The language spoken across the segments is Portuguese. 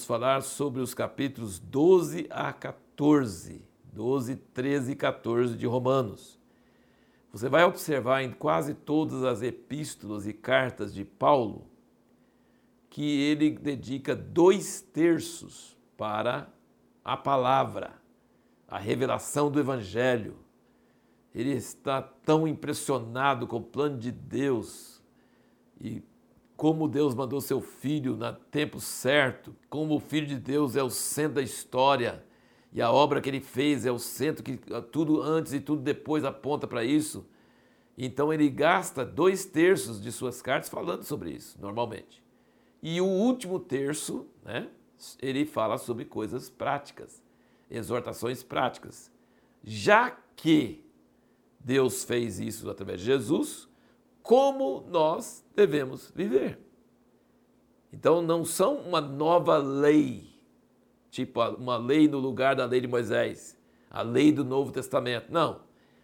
vamos falar sobre os capítulos 12 a 14. 12, 13 e 14 de Romanos. Você vai observar em quase todas as epístolas e cartas de Paulo que ele dedica dois terços para a palavra, a revelação do Evangelho. Ele está tão impressionado com o plano de Deus e como Deus mandou seu filho no tempo certo, como o filho de Deus é o centro da história e a obra que ele fez é o centro que tudo antes e tudo depois aponta para isso. Então ele gasta dois terços de suas cartas falando sobre isso, normalmente. E o último terço, né, ele fala sobre coisas práticas, exortações práticas. Já que Deus fez isso através de Jesus, como nós devemos viver? Então não são uma nova lei tipo uma lei no lugar da lei de Moisés, a lei do Novo Testamento. Não.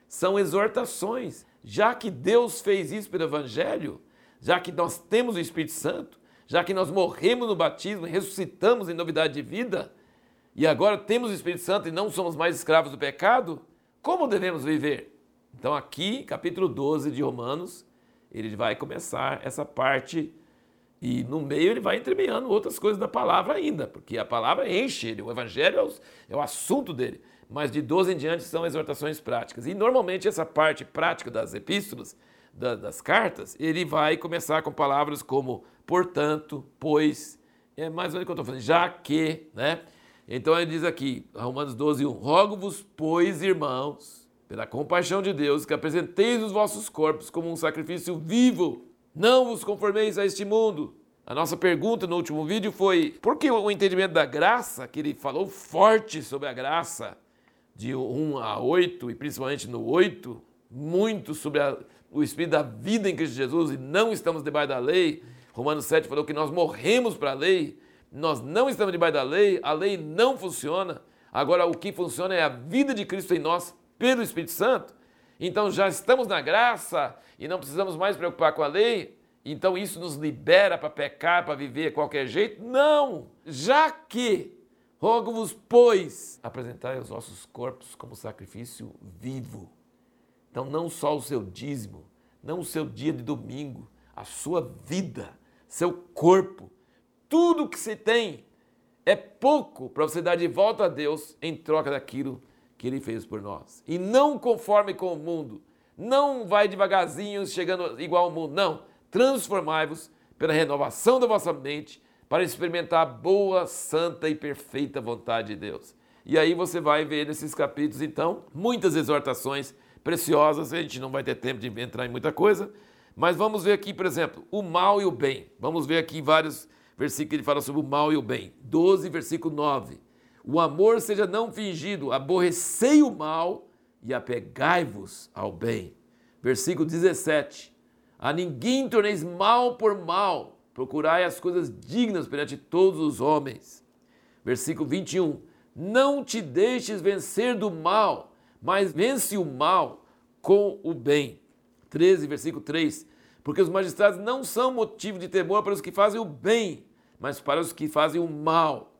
São exortações. Já que Deus fez isso pelo Evangelho, já que nós temos o Espírito Santo, já que nós morremos no batismo, ressuscitamos em novidade de vida, e agora temos o Espírito Santo e não somos mais escravos do pecado, como devemos viver? Então, aqui, capítulo 12 de Romanos, ele vai começar essa parte e no meio ele vai entremeando outras coisas da palavra ainda, porque a palavra enche ele, o evangelho é o, é assunto dele. Mas de 12 em diante são exortações práticas. E normalmente essa parte prática das epístolas, da, das cartas, ele vai começar com palavras como portanto, pois, é mais ou menos o que eu estou falando, já que, né? Então ele diz aqui, Romanos 12, 1, rogo-vos, pois, irmãos, pela compaixão de Deus, que apresenteis os vossos corpos como um sacrifício vivo, não vos conformeis a este mundo. A nossa pergunta no último vídeo foi: por que o entendimento da graça, que ele falou forte sobre a graça, de 1 a 8, e principalmente no 8, muito sobre a, o Espírito da vida em Cristo Jesus e não estamos debaixo da lei. Romanos 7 falou que nós morremos para a lei, nós não estamos debaixo da lei, a lei não funciona. Agora, o que funciona é a vida de Cristo em nós pelo Espírito Santo. Então já estamos na graça e não precisamos mais preocupar com a lei. Então isso nos libera para pecar, para viver de qualquer jeito? Não! Já que rogo-vos, pois, apresentai os vossos corpos como sacrifício vivo. Então não só o seu dízimo, não o seu dia de domingo, a sua vida, seu corpo, tudo que você tem é pouco para você dar de volta a Deus em troca daquilo que ele fez por nós. E não conforme com o mundo. Não vai devagarzinho chegando igual ao mundo. Não. Transformai-vos pela renovação da vossa mente para experimentar a boa, santa e perfeita vontade de Deus. E aí você vai ver nesses capítulos, então, muitas exortações preciosas. A gente não vai ter tempo de entrar em muita coisa, mas vamos ver aqui, por exemplo, o mal e o bem. Vamos ver aqui vários versículos que ele fala sobre o mal e o bem. 12, versículo 9. O amor seja não fingido, aborrecei o mal e apegai-vos ao bem. Versículo 17. A ninguém torneis mal por mal, procurai as coisas dignas perante todos os homens. Versículo 21. Não te deixes vencer do mal, mas vence o mal com o bem. 13, versículo 3. Porque os magistrados não são motivo de temor para os que fazem o bem, mas para os que fazem o mal.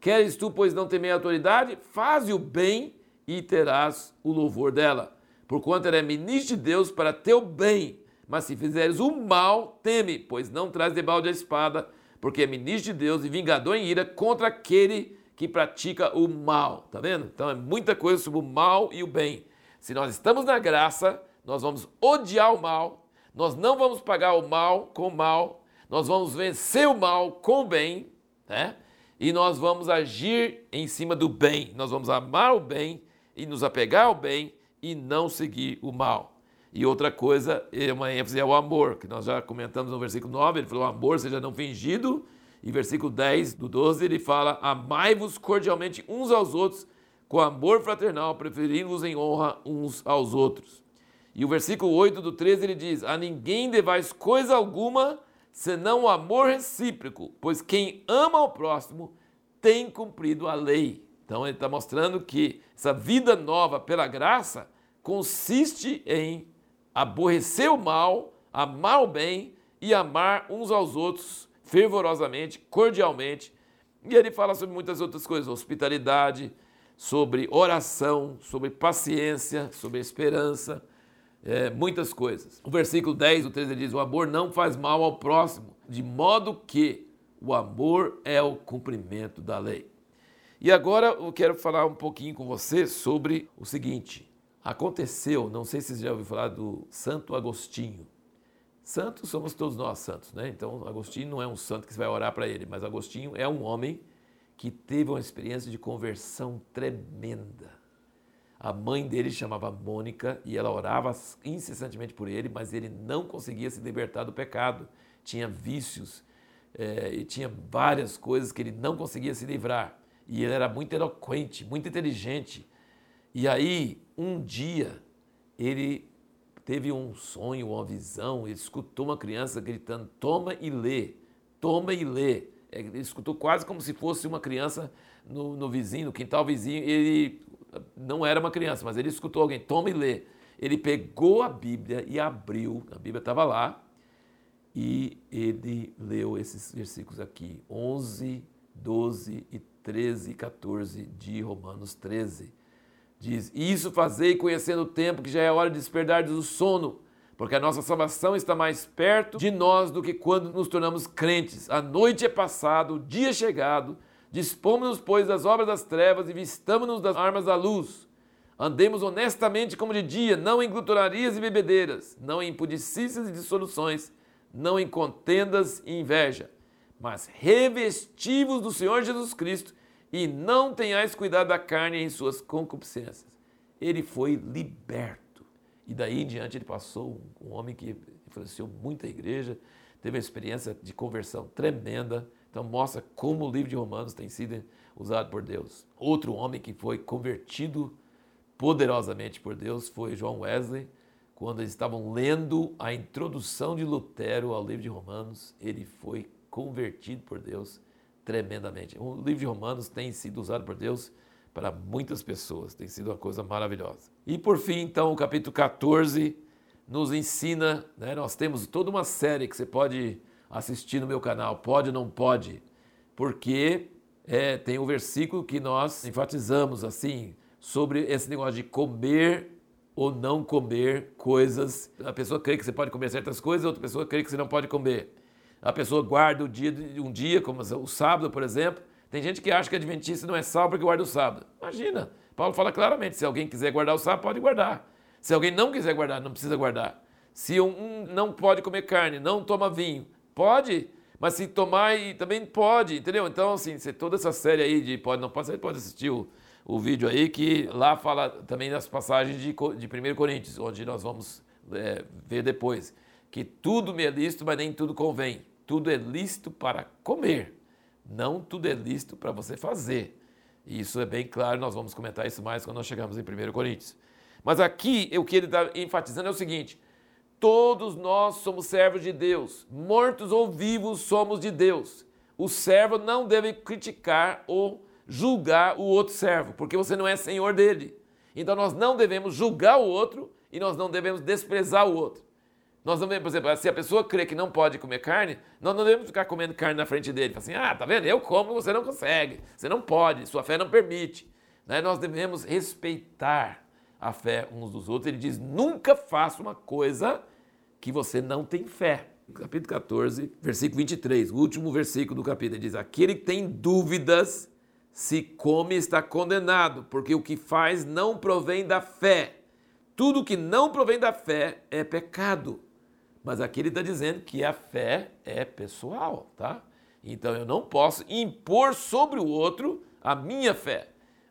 Queres tu, pois, não temer a autoridade? Faze o bem e terás o louvor dela. Porquanto ela é ministro de Deus para teu bem. Mas se fizeres o mal, teme, pois não traz debalde a espada, porque é ministro de Deus e vingador em ira contra aquele que pratica o mal. Tá vendo? Então é muita coisa sobre o mal e o bem. Se nós estamos na graça, nós vamos odiar o mal, nós não vamos pagar o mal com o mal, nós vamos vencer o mal com o bem, né? E nós vamos agir em cima do bem. Nós vamos amar o bem e nos apegar ao bem e não seguir o mal. E outra coisa, uma ênfase é o amor, que nós já comentamos no versículo 9, ele falou: amor seja não fingido. E versículo 10 do 12 ele fala: Amai-vos cordialmente uns aos outros, com amor fraternal, preferindo-vos em honra uns aos outros. E o versículo 8 do 13 ele diz: A ninguém devais coisa alguma senão o amor recíproco, pois quem ama ao próximo tem cumprido a lei. Então ele está mostrando que essa vida nova pela graça consiste em aborrecer o mal, amar o bem e amar uns aos outros fervorosamente, cordialmente, E ele fala sobre muitas outras coisas, hospitalidade, sobre oração, sobre paciência, sobre esperança, é, muitas coisas. O versículo 10, o 13 diz: O amor não faz mal ao próximo, de modo que o amor é o cumprimento da lei. E agora eu quero falar um pouquinho com você sobre o seguinte. Aconteceu, não sei se você já ouviu falar do Santo Agostinho. Santos somos todos nós santos, né? Então Agostinho não é um santo que você vai orar para ele, mas Agostinho é um homem que teve uma experiência de conversão tremenda. A mãe dele chamava Mônica e ela orava incessantemente por ele, mas ele não conseguia se libertar do pecado. Tinha vícios é, e tinha várias coisas que ele não conseguia se livrar. E ele era muito eloquente, muito inteligente. E aí, um dia, ele teve um sonho, uma visão, ele escutou uma criança gritando: Toma e lê, toma e lê. Ele escutou quase como se fosse uma criança no, no vizinho, no quintal vizinho. Ele não era uma criança, mas ele escutou alguém, toma e lê. Ele pegou a Bíblia e abriu, a Bíblia estava lá, e ele leu esses versículos aqui, 11, 12 e 13 e 14 de Romanos 13. Diz: Isso fazei conhecendo o tempo que já é hora de despertar do sono, porque a nossa salvação está mais perto de nós do que quando nos tornamos crentes. A noite é passada, o dia é chegado. Dispomos-nos, pois, das obras das trevas e vistamos-nos das armas da luz. Andemos honestamente como de dia, não em glutonarias e bebedeiras, não em impudicícias e dissoluções, não em contendas e inveja, mas revestivos do Senhor Jesus Cristo e não tenhais cuidado da carne em suas concupiscências. Ele foi liberto. E daí em diante ele passou um homem que influenciou muito a igreja, teve uma experiência de conversão tremenda, então mostra como o livro de Romanos tem sido usado por Deus. Outro homem que foi convertido poderosamente por Deus foi João Wesley. Quando eles estavam lendo a introdução de Lutero ao livro de Romanos, ele foi convertido por Deus tremendamente. O livro de Romanos tem sido usado por Deus para muitas pessoas, tem sido uma coisa maravilhosa. E por fim, então, o capítulo 14 nos ensina, né, nós temos toda uma série que você pode assistir no meu canal, pode ou não pode, porque é, tem um versículo que nós enfatizamos assim sobre esse negócio de comer ou não comer coisas. A pessoa crê que você pode comer certas coisas, outra pessoa crê que você não pode comer. A pessoa guarda o dia, um dia, como o sábado, por exemplo. Tem gente que acha que adventista não é salvo porque guarda o sábado. Imagina, Paulo fala claramente: se alguém quiser guardar o sábado, pode guardar. Se alguém não quiser guardar, não precisa guardar. Se um não pode comer carne, não toma vinho, Pode, mas se tomar e também pode, entendeu? Então, assim, toda essa série aí de pode, não pode, você pode assistir o, o vídeo aí, que lá fala também das passagens de, de 1 Coríntios, onde nós vamos é, ver depois, que tudo me é lícito, mas nem tudo convém. Tudo é lícito para comer, não tudo é lícito para você fazer. E isso é bem claro, nós vamos comentar isso mais quando nós chegarmos em 1 Coríntios. Mas aqui, o que ele está enfatizando é o seguinte: Todos nós somos servos de Deus, mortos ou vivos somos de Deus. O servo não deve criticar ou julgar o outro servo, porque você não é senhor dele. Então nós não devemos julgar o outro e nós não devemos desprezar o outro. Nós não devemos, por exemplo, se a pessoa crê que não pode comer carne, nós não devemos ficar comendo carne na frente dele. Assim, ah, tá vendo? Eu como, você não consegue, você não pode, sua fé não permite. Né? Nós devemos respeitar a fé uns dos outros. Ele diz: nunca faça uma coisa que você não tem fé. Capítulo 14, versículo 23, o último versículo do capítulo, diz: Aquele que tem dúvidas, se come, está condenado, porque o que faz não provém da fé. Tudo que não provém da fé é pecado. Mas aqui ele está dizendo que a fé é pessoal, tá? Então eu não posso impor sobre o outro a minha fé.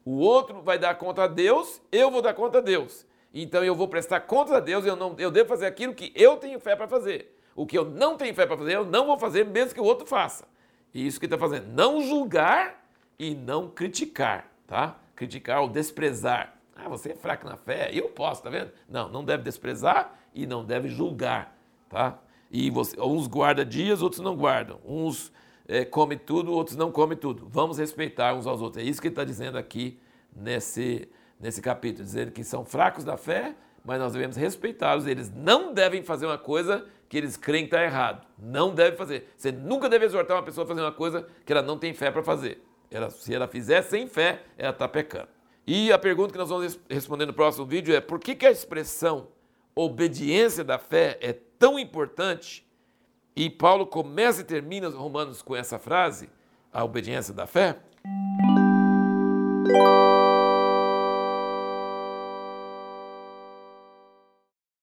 O outro vai dar conta a Deus, eu vou dar conta a Deus. Então eu vou prestar contas a Deus, eu, não, eu devo fazer aquilo que eu tenho fé para fazer. O que eu não tenho fé para fazer, eu não vou fazer, mesmo que o outro faça. E isso que está fazendo, não julgar e não criticar, tá? Criticar ou desprezar. Ah, você é fraco na fé, eu posso, tá vendo? Não, não deve desprezar e não deve julgar, tá? E você, uns guardam dias, outros não guardam. Uns é, come tudo, outros não comem tudo. Vamos respeitar uns aos outros. É isso que ele está dizendo aqui nesse, nesse capítulo, dizendo que são fracos da fé, mas nós devemos respeitá-los. Eles não devem fazer uma coisa que eles creem que está errado. Não deve fazer. Você nunca deve exortar uma pessoa a fazer uma coisa que ela não tem fé para fazer. Ela, se ela fizer sem fé, ela está pecando. E a pergunta que nós vamos responder no próximo vídeo é: por que, que a expressão obediência da fé é tão importante e Paulo começa e termina os Romanos com essa frase, a obediência da fé.